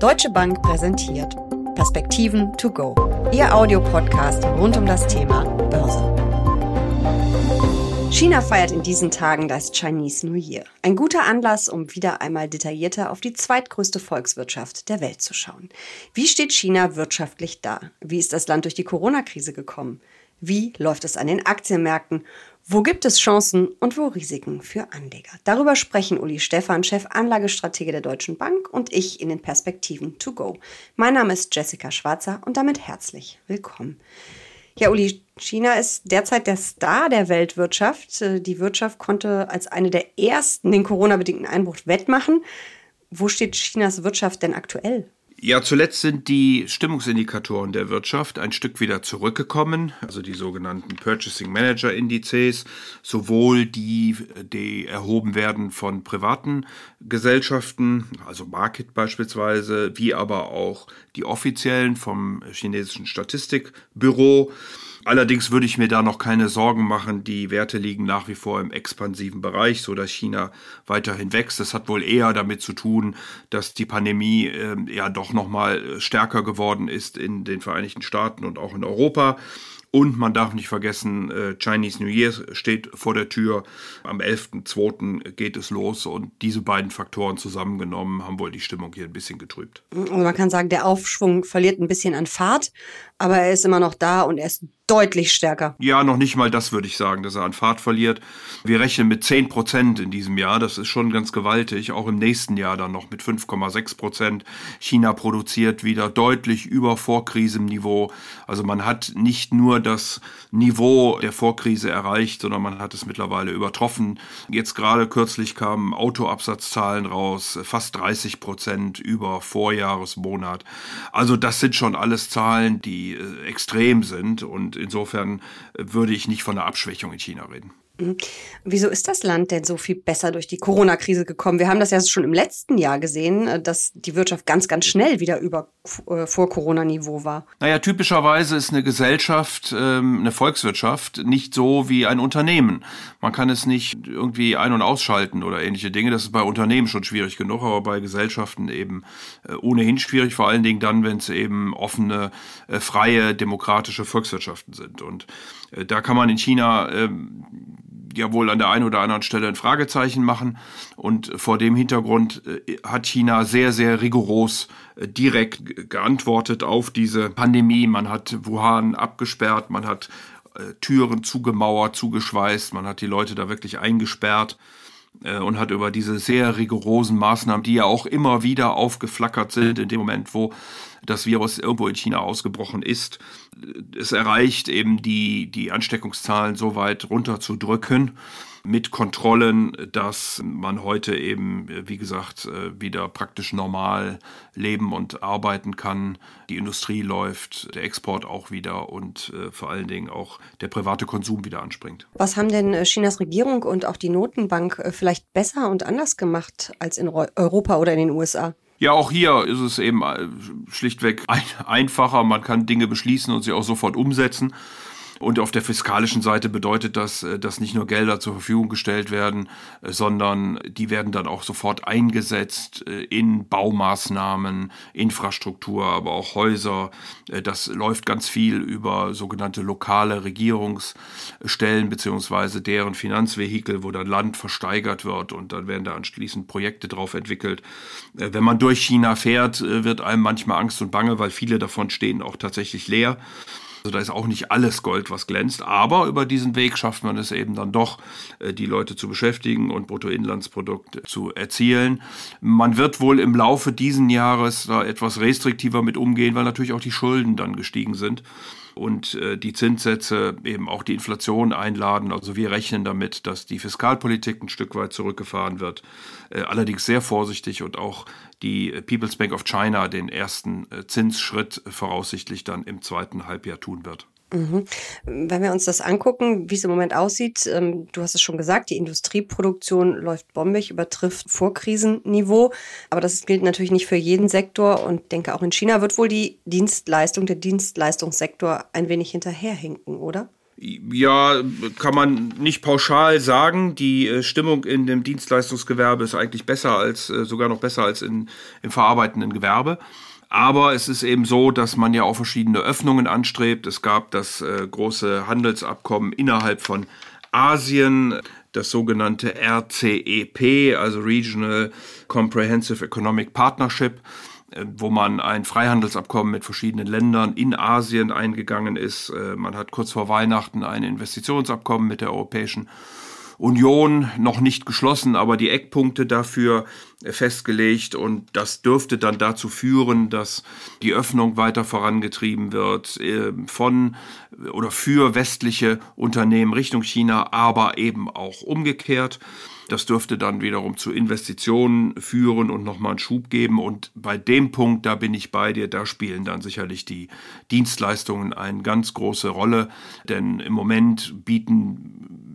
Deutsche Bank präsentiert Perspektiven to go. Ihr Audiopodcast rund um das Thema Börse. China feiert in diesen Tagen das Chinese New Year. Ein guter Anlass, um wieder einmal detaillierter auf die zweitgrößte Volkswirtschaft der Welt zu schauen. Wie steht China wirtschaftlich da? Wie ist das Land durch die Corona-Krise gekommen? Wie läuft es an den Aktienmärkten? Wo gibt es Chancen und wo Risiken für Anleger? Darüber sprechen Uli Stephan, Chef Anlagestratege der Deutschen Bank und ich in den Perspektiven to go. Mein Name ist Jessica Schwarzer und damit herzlich willkommen. Ja, Uli, China ist derzeit der Star der Weltwirtschaft. Die Wirtschaft konnte als eine der ersten den Corona-bedingten Einbruch wettmachen. Wo steht Chinas Wirtschaft denn aktuell? Ja, zuletzt sind die Stimmungsindikatoren der Wirtschaft ein Stück wieder zurückgekommen, also die sogenannten Purchasing Manager Indizes, sowohl die, die erhoben werden von privaten Gesellschaften, also Market beispielsweise, wie aber auch die offiziellen vom chinesischen Statistikbüro. Allerdings würde ich mir da noch keine Sorgen machen. Die Werte liegen nach wie vor im expansiven Bereich, so dass China weiterhin wächst. Das hat wohl eher damit zu tun, dass die Pandemie äh, ja doch noch mal stärker geworden ist in den Vereinigten Staaten und auch in Europa. Und man darf nicht vergessen, äh, Chinese New Year steht vor der Tür. Am 11.02. geht es los und diese beiden Faktoren zusammengenommen haben wohl die Stimmung hier ein bisschen getrübt. Also man kann sagen, der Aufschwung verliert ein bisschen an Fahrt, aber er ist immer noch da und er ist deutlich stärker. Ja, noch nicht mal das würde ich sagen, dass er an Fahrt verliert. Wir rechnen mit 10 Prozent in diesem Jahr. Das ist schon ganz gewaltig. Auch im nächsten Jahr dann noch mit 5,6 Prozent. China produziert wieder deutlich über Vorkrisenniveau. Also man hat nicht nur das Niveau der Vorkrise erreicht, sondern man hat es mittlerweile übertroffen. Jetzt gerade kürzlich kamen Autoabsatzzahlen raus, fast 30 Prozent über Vorjahresmonat. Also das sind schon alles Zahlen, die äh, extrem sind und insofern würde ich nicht von einer Abschwächung in China reden. Mhm. Wieso ist das Land denn so viel besser durch die Corona-Krise gekommen? Wir haben das ja schon im letzten Jahr gesehen, äh, dass die Wirtschaft ganz, ganz schnell wieder über äh, Vor-Corona-Niveau war. Naja, typischerweise ist eine Gesellschaft, ähm, eine Volkswirtschaft nicht so wie ein Unternehmen. Man kann es nicht irgendwie ein- und ausschalten oder ähnliche Dinge. Das ist bei Unternehmen schon schwierig genug, aber bei Gesellschaften eben äh, ohnehin schwierig, vor allen Dingen dann, wenn es eben offene, freie, demokratische Volkswirtschaften sind. Und da kann man in China ähm, ja wohl an der einen oder anderen Stelle ein Fragezeichen machen. Und vor dem Hintergrund äh, hat China sehr, sehr rigoros äh, direkt geantwortet auf diese Pandemie. Man hat Wuhan abgesperrt, man hat äh, Türen zugemauert, zugeschweißt, man hat die Leute da wirklich eingesperrt und hat über diese sehr rigorosen Maßnahmen, die ja auch immer wieder aufgeflackert sind in dem Moment, wo das Virus irgendwo in China ausgebrochen ist, es erreicht eben die, die Ansteckungszahlen so weit runterzudrücken mit Kontrollen, dass man heute eben, wie gesagt, wieder praktisch normal leben und arbeiten kann. Die Industrie läuft, der Export auch wieder und äh, vor allen Dingen auch der private Konsum wieder anspringt. Was haben denn äh, Chinas Regierung und auch die Notenbank äh, vielleicht besser und anders gemacht als in Europa oder in den USA? Ja, auch hier ist es eben äh, schlichtweg ein, einfacher. Man kann Dinge beschließen und sie auch sofort umsetzen. Und auf der fiskalischen Seite bedeutet das, äh, dass nicht nur Gelder zur Verfügung gestellt werden, äh, sondern die werden dann auch sofort eingesetzt äh, in Baumaßnahmen, Infrastruktur, aber auch Häuser. Das läuft ganz viel über sogenannte lokale Regierungsstellen beziehungsweise deren Finanzvehikel, wo dann Land versteigert wird und dann werden da anschließend Projekte drauf entwickelt. Wenn man durch China fährt, wird einem manchmal Angst und Bange, weil viele davon stehen auch tatsächlich leer. Also da ist auch nicht alles Gold, was glänzt, aber über diesen Weg schafft man es eben dann doch, äh, die Leute zu beschäftigen und Bruttoinlandsprodukt zu erzielen. Man wird wohl im Laufe diesen Jahres da etwas restriktiver mit umgehen, weil natürlich auch die Schulden dann gestiegen sind und äh, die Zinssätze eben auch die Inflation einladen. Also wir rechnen damit, dass die Fiskalpolitik ein Stück weit zurückgefahren wird, äh, allerdings sehr vorsichtig und auch die People's Bank of China den ersten äh, Zinsschritt voraussichtlich dann im zweiten Halbjahr tun wird. Mhm. Wenn wir uns das angucken, wie es im Moment aussieht, ähm, du hast es schon gesagt, die Industrieproduktion läuft bombig, übertrifft Vorkrisenniveau. Aber das gilt natürlich nicht für jeden Sektor und denke auch in China wird wohl die Dienstleistung, der Dienstleistungssektor ein wenig hinterherhinken, oder? Ja, kann man nicht pauschal sagen. Die äh, Stimmung in dem Dienstleistungsgewerbe ist eigentlich besser als, äh, sogar noch besser als in, im verarbeitenden Gewerbe. Aber es ist eben so, dass man ja auch verschiedene Öffnungen anstrebt. Es gab das äh, große Handelsabkommen innerhalb von Asien, das sogenannte RCEP, also Regional Comprehensive Economic Partnership äh, wo man ein Freihandelsabkommen mit verschiedenen Ländern in Asien eingegangen ist. Äh, man hat kurz vor Weihnachten ein Investitionsabkommen mit der Europäischen Union noch nicht geschlossen, aber die Eckpunkte dafür festgelegt und das dürfte dann dazu führen, dass die Öffnung weiter vorangetrieben wird äh, von oder für westliche Unternehmen Richtung China, aber eben auch umgekehrt. Das dürfte dann wiederum zu Investitionen führen und nochmal einen Schub geben. Und bei dem Punkt, da bin ich bei dir, da spielen dann sicherlich die Dienstleistungen eine ganz große Rolle. Denn im Moment bieten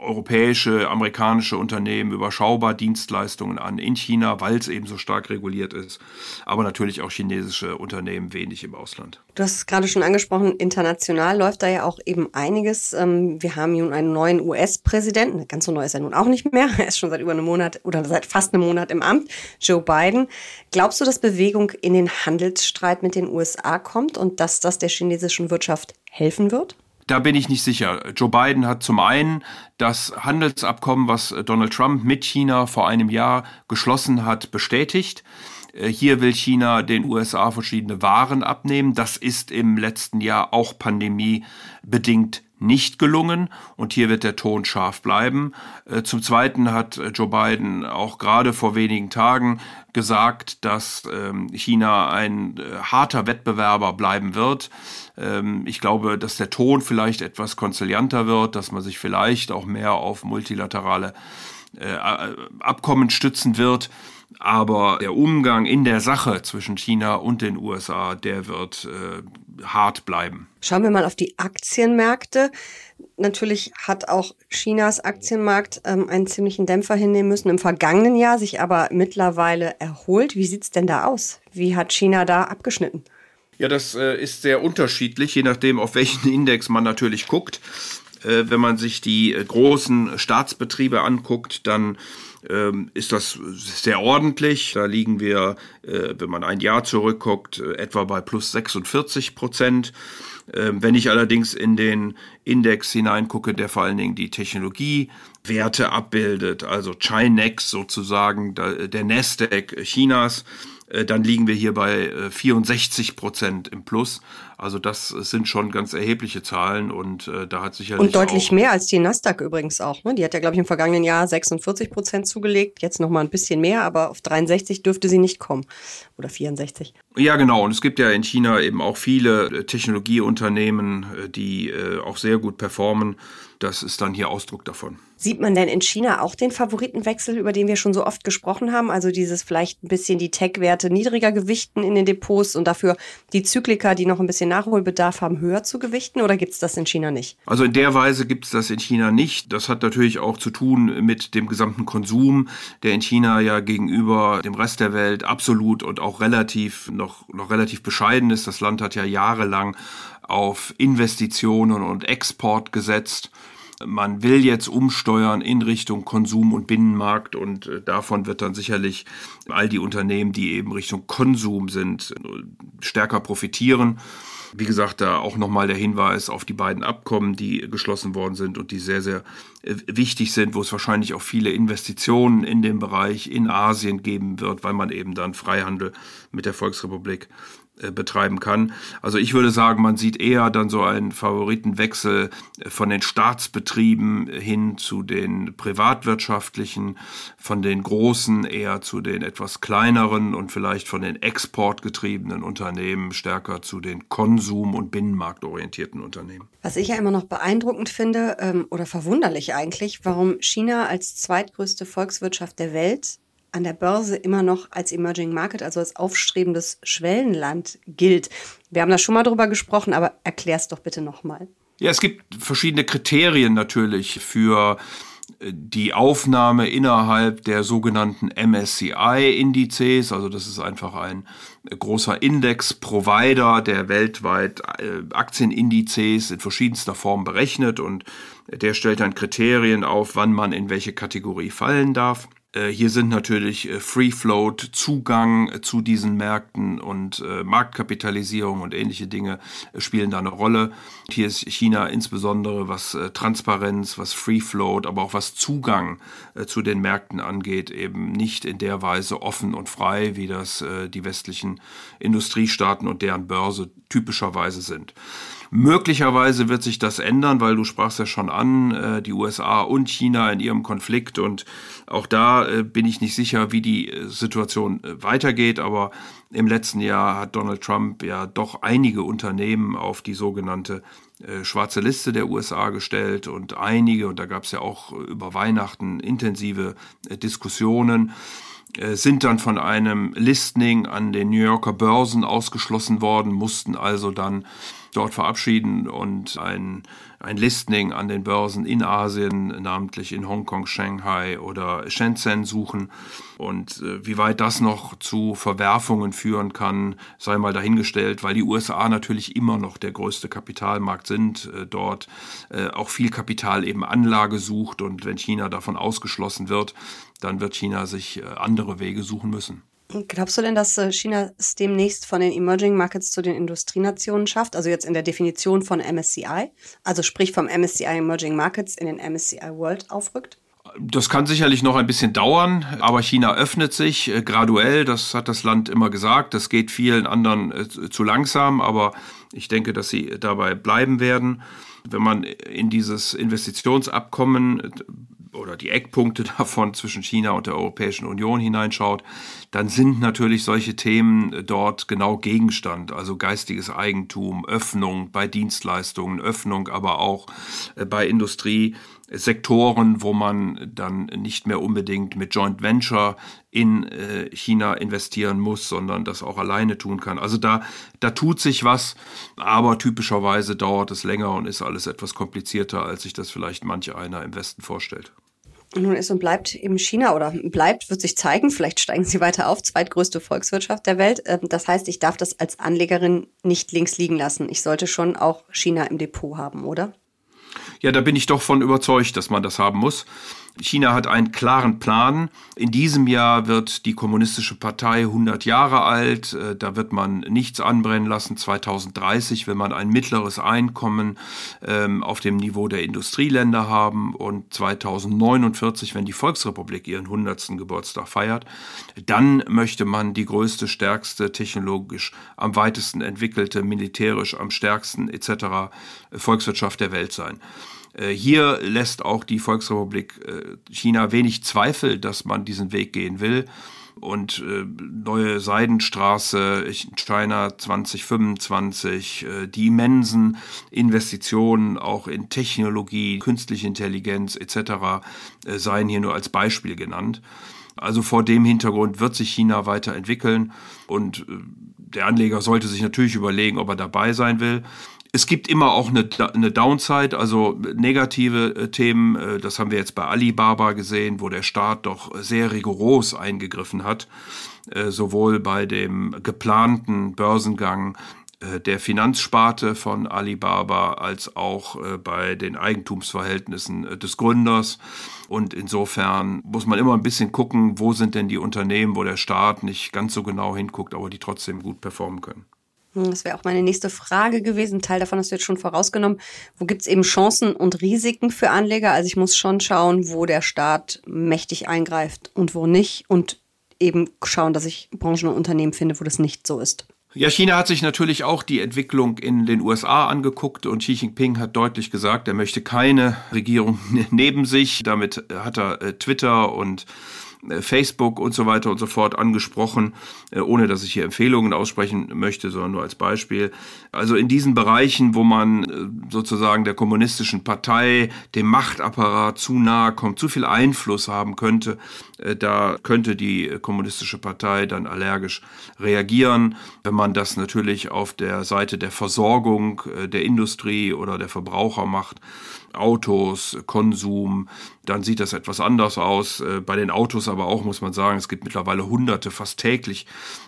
europäische, amerikanische Unternehmen überschaubar Dienstleistungen an in China, weil es eben so stark reguliert ist. Aber natürlich auch chinesische Unternehmen wenig im Ausland. Du hast es gerade schon angesprochen, international läuft da ja auch eben einiges. Ähm, wir haben nun einen neuen US-Präsidenten. Ganz so neu ist er nun auch nicht mehr. Er ist schon seit über einem Monat oder seit fast einem Monat im Amt. Joe Biden. Glaubst du, dass Bewegung in den Handelsstreit mit den USA kommt und dass das der chinesischen Wirtschaft helfen wird? Da bin ich nicht sicher. Joe Biden hat zum einen das Handelsabkommen, was Donald Trump mit China vor einem Jahr geschlossen hat, bestätigt. Äh, hier will China den USA verschiedene Waren abnehmen. Das ist im letzten Jahr auch pandemiebedingt nicht gelungen und hier wird der Ton scharf bleiben. Äh, zum Zweiten hat äh, Joe Biden auch gerade vor wenigen Tagen gesagt, dass ähm, China ein harter Wettbewerber bleiben wird. Ähm, ich glaube, dass der Ton vielleicht etwas konzilianter wird, dass man sich vielleicht auch mehr auf multilaterale Abkommen stützen wird. Aber der Umgang in der Sache zwischen China und den USA, der wird äh, hart bleiben. Schauen wir mal auf die Aktienmärkte. Natürlich hat auch Chinas Aktienmarkt ähm, einen ziemlichen Dämpfer hinnehmen müssen im vergangenen Jahr, sich aber mittlerweile erholt. Wie sieht es denn da aus? Wie hat China da abgeschnitten? Ja, das äh, ist sehr unterschiedlich, je nachdem, auf welchen Index man natürlich guckt. Äh, wenn man sich die äh, großen Staatsbetriebe anguckt, dann ist das sehr ordentlich. Da liegen wir, äh, wenn man ein Jahr zurückguckt, äh, etwa bei plus 46 Prozent. Ähm, wenn ich allerdings in den Index hineingucke, der vor allen Dingen die Technologiewerte abbildet, also Chinex sozusagen, der Nasdaq Chinas, äh, dann liegen wir hier bei 64 Prozent im Plus. Also das sind schon ganz erhebliche Zahlen und äh, da hat sicherlich. Und deutlich mehr als die Nasdaq übrigens auch. Ne? Die hat ja, glaube ich, im vergangenen Jahr 46 Prozent zugelegt, jetzt noch mal ein bisschen mehr, aber auf 63 dürfte sie nicht kommen. Oder 64. Ja, genau. Und es gibt ja in China eben auch viele äh, Technologieunternehmen, äh, die äh, auch sehr gut performen. Das ist dann hier Ausdruck davon. Sieht man denn in China auch den Favoritenwechsel, über den wir schon so oft gesprochen haben? Also dieses vielleicht ein bisschen die Tech-Werte niedriger gewichten in den Depots und dafür die Zykliker, die noch ein bisschen Nachholbedarf haben, höher zu gewichten oder gibt es das in China nicht? Also in der Weise gibt es das in China nicht. Das hat natürlich auch zu tun mit dem gesamten Konsum, der in China ja gegenüber dem Rest der Welt absolut und auch relativ noch, noch relativ bescheiden ist. Das Land hat ja jahrelang auf Investitionen und Export gesetzt. Man will jetzt umsteuern in Richtung Konsum und Binnenmarkt und äh, davon wird dann sicherlich all die Unternehmen, die eben Richtung Konsum sind, stärker profitieren. Wie gesagt, da auch nochmal der Hinweis auf die beiden Abkommen, die geschlossen worden sind und die sehr, sehr äh, wichtig sind, wo es wahrscheinlich auch viele Investitionen in dem Bereich in Asien geben wird, weil man eben dann Freihandel mit der Volksrepublik betreiben kann. Also ich würde sagen, man sieht eher dann so einen Favoritenwechsel äh, von den Staatsbetrieben hin zu den privatwirtschaftlichen, von den großen eher zu den etwas kleineren und vielleicht von den exportgetriebenen Unternehmen stärker zu den konsum- und binnenmarktorientierten Unternehmen. Was ich ja immer noch beeindruckend finde ähm, oder verwunderlich eigentlich, warum China als zweitgrößte Volkswirtschaft der Welt an der Börse immer noch als Emerging Market, also als aufstrebendes Schwellenland gilt. Wir haben da schon mal drüber gesprochen, aber erklär es doch bitte nochmal. Ja, es gibt verschiedene Kriterien natürlich für die Aufnahme innerhalb der sogenannten MSCI-Indizes, also das ist einfach ein großer Index-Provider, der weltweit äh, Aktienindizes in verschiedenster Form berechnet und der stellt dann Kriterien auf, wann man in welche Kategorie fallen darf. Äh, hier sind natürlich äh, Free Float, Zugang äh, zu diesen Märkten und Marktkapitalisierung und ähnliche Dinge spielen da eine Rolle. Hier ist China insbesondere was Transparenz, was Free Float, aber auch was Zugang zu den Märkten angeht, eben nicht in der Weise offen und frei, wie das die westlichen Industriestaaten und deren Börse typischerweise sind. Möglicherweise wird sich das ändern, weil du sprachst ja schon an, äh, die USA und China in ihrem Konflikt und auch da äh, bin ich nicht sicher, wie die äh, Situation weitergeht, aber im letzten Jahr hat Donald Trump ja doch einige Unternehmen auf die sogenannte schwarze Liste der USA gestellt und einige, und da gab es ja auch über Weihnachten intensive Diskussionen, sind dann von einem Listening an den New Yorker Börsen ausgeschlossen worden, mussten also dann dort verabschieden und ein, ein Listening an den Börsen in Asien, namentlich in Hongkong, Shanghai oder Shenzhen suchen. Und äh, wie weit das noch zu Verwerfungen führen kann, sei mal dahingestellt, weil die USA natürlich immer noch der größte Kapitalmarkt sind, äh, dort äh, auch viel Kapital eben Anlage sucht und wenn China davon ausgeschlossen wird, dann wird China sich äh, andere Wege suchen müssen. Glaubst du denn, dass äh, China es demnächst von den Emerging Markets zu den Industrienationen schafft? Also jetzt in der Definition von MSCI, also sprich vom MSCI Emerging Markets in den MSCI World aufrückt? Das kann sicherlich noch ein bisschen dauern, aber China öffnet sich äh, graduell. Das hat das Land immer gesagt. Das geht vielen anderen äh, zu langsam, aber ich denke, dass sie dabei bleiben werden. Wenn man in dieses Investitionsabkommen oder die Eckpunkte davon zwischen China und der Europäischen Union hineinschaut, dann sind natürlich solche Themen dort genau Gegenstand. Also geistiges Eigentum, Öffnung bei Dienstleistungen, Öffnung aber auch äh, bei Industriesektoren, wo man dann nicht mehr unbedingt mit Joint Venture in äh, China investieren muss, sondern das auch alleine tun kann. Also da, da tut sich was, aber typischerweise dauert es länger und ist alles etwas komplizierter, als sich das vielleicht manch einer im Westen vorstellt. Nun ist und bleibt eben China oder bleibt, wird sich zeigen, vielleicht steigen sie weiter auf, zweitgrößte Volkswirtschaft der Welt. Ähm, das heißt, ich darf das als Anlegerin nicht links liegen lassen. Ich sollte schon auch China im Depot haben, oder? Ja, da bin ich doch von überzeugt, dass man das haben muss. China hat einen klaren Plan. In diesem Jahr wird die Kommunistische Partei 100 Jahre alt. Äh, da wird man nichts anbrennen lassen. 2030 will man ein mittleres Einkommen ähm, auf dem Niveau der Industrieländer haben. Und 2049, wenn die Volksrepublik ihren 100. Geburtstag feiert, dann möchte man die größte, stärkste, technologisch am weitesten entwickelte, militärisch am stärksten etc. Volkswirtschaft der Welt sein. Äh, hier lässt auch die Volksrepublik äh, China wenig Zweifel, dass man diesen Weg gehen will. Und äh, neue Seidenstraße, China 2025, die immensen Investitionen auch in Technologie, künstliche Intelligenz etc. seien hier nur als Beispiel genannt. Also vor dem Hintergrund wird sich China weiterentwickeln und der Anleger sollte sich natürlich überlegen, ob er dabei sein will. Es gibt immer auch eine, eine Downside, also negative äh, Themen. Äh, das haben wir jetzt bei Alibaba gesehen, wo der Staat doch sehr rigoros eingegriffen hat, äh, sowohl bei dem geplanten Börsengang der Finanzsparte von Alibaba als auch bei den Eigentumsverhältnissen des Gründers. Und insofern muss man immer ein bisschen gucken, wo sind denn die Unternehmen, wo der Staat nicht ganz so genau hinguckt, aber die trotzdem gut performen können. Hm, das wäre auch meine nächste Frage gewesen. Teil davon hast du jetzt schon vorausgenommen. Wo gibt es eben Chancen und Risiken für Anleger? Also ich muss schon schauen, wo der Staat mächtig eingreift und wo nicht. Und eben schauen, dass ich Branchen und Unternehmen finde, wo das nicht so ist. Ja, China hat sich natürlich auch die Entwicklung in den USA angeguckt und Xi Jinping hat deutlich gesagt, er möchte keine Regierung neben sich. Damit hat er äh, Twitter und Facebook und so weiter und so fort angesprochen, äh, ohne dass ich hier Empfehlungen aussprechen möchte, sondern nur als Beispiel. Also in diesen Bereichen, wo man äh, sozusagen der kommunistischen Partei, dem Machtapparat zu nahe kommt, zu viel Einfluss haben könnte, da könnte die kommunistische Partei dann allergisch reagieren. Wenn man das natürlich auf der Seite der Versorgung der Industrie oder der Verbraucher macht, Autos, Konsum, dann sieht das etwas anders aus. Äh, bei den Autos aber auch muss man sagen, es gibt mittlerweile hunderte, fast täglich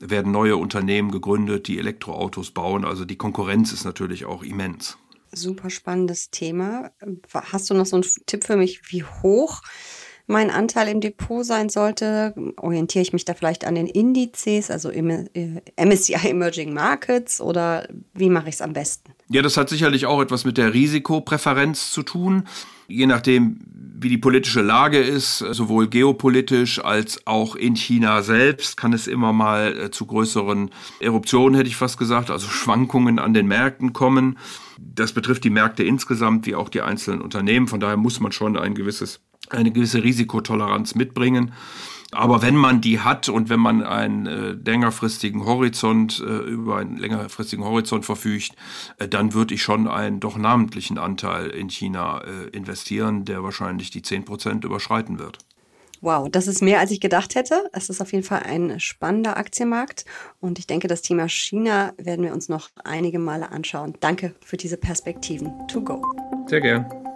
werden neue Unternehmen gegründet, die Elektroautos bauen. Also die Konkurrenz ist natürlich auch immens. Super spannendes Thema. Hast du noch so einen Tipp für mich, wie hoch mein Anteil im Depot sein sollte? Orientiere ich mich da vielleicht an den Indizes, also MSCI äh, Emerging Markets oder wie mache ich es am besten? Ja, das hat sicherlich auch etwas mit der Risikopräferenz zu tun. Je nachdem, wie die politische Lage ist, sowohl geopolitisch als auch in China selbst, kann es immer mal äh, zu größeren Eruptionen, hätte ich fast gesagt, also Schwankungen an den Märkten kommen. Das betrifft die Märkte insgesamt wie auch die einzelnen Unternehmen. Von daher muss man schon ein gewisses eine gewisse Risikotoleranz mitbringen. Aber wenn man die hat und wenn man einen äh, längerfristigen Horizont, äh, über einen längerfristigen Horizont verfügt, äh, dann würde ich schon einen doch namentlichen Anteil in China äh, investieren, der wahrscheinlich die 10% überschreiten wird. Wow, das ist mehr, als ich gedacht hätte. Es ist auf jeden Fall ein spannender Aktienmarkt und ich denke, das Thema China werden wir uns noch einige Male anschauen. Danke für diese Perspektiven. To go. Sehr gern.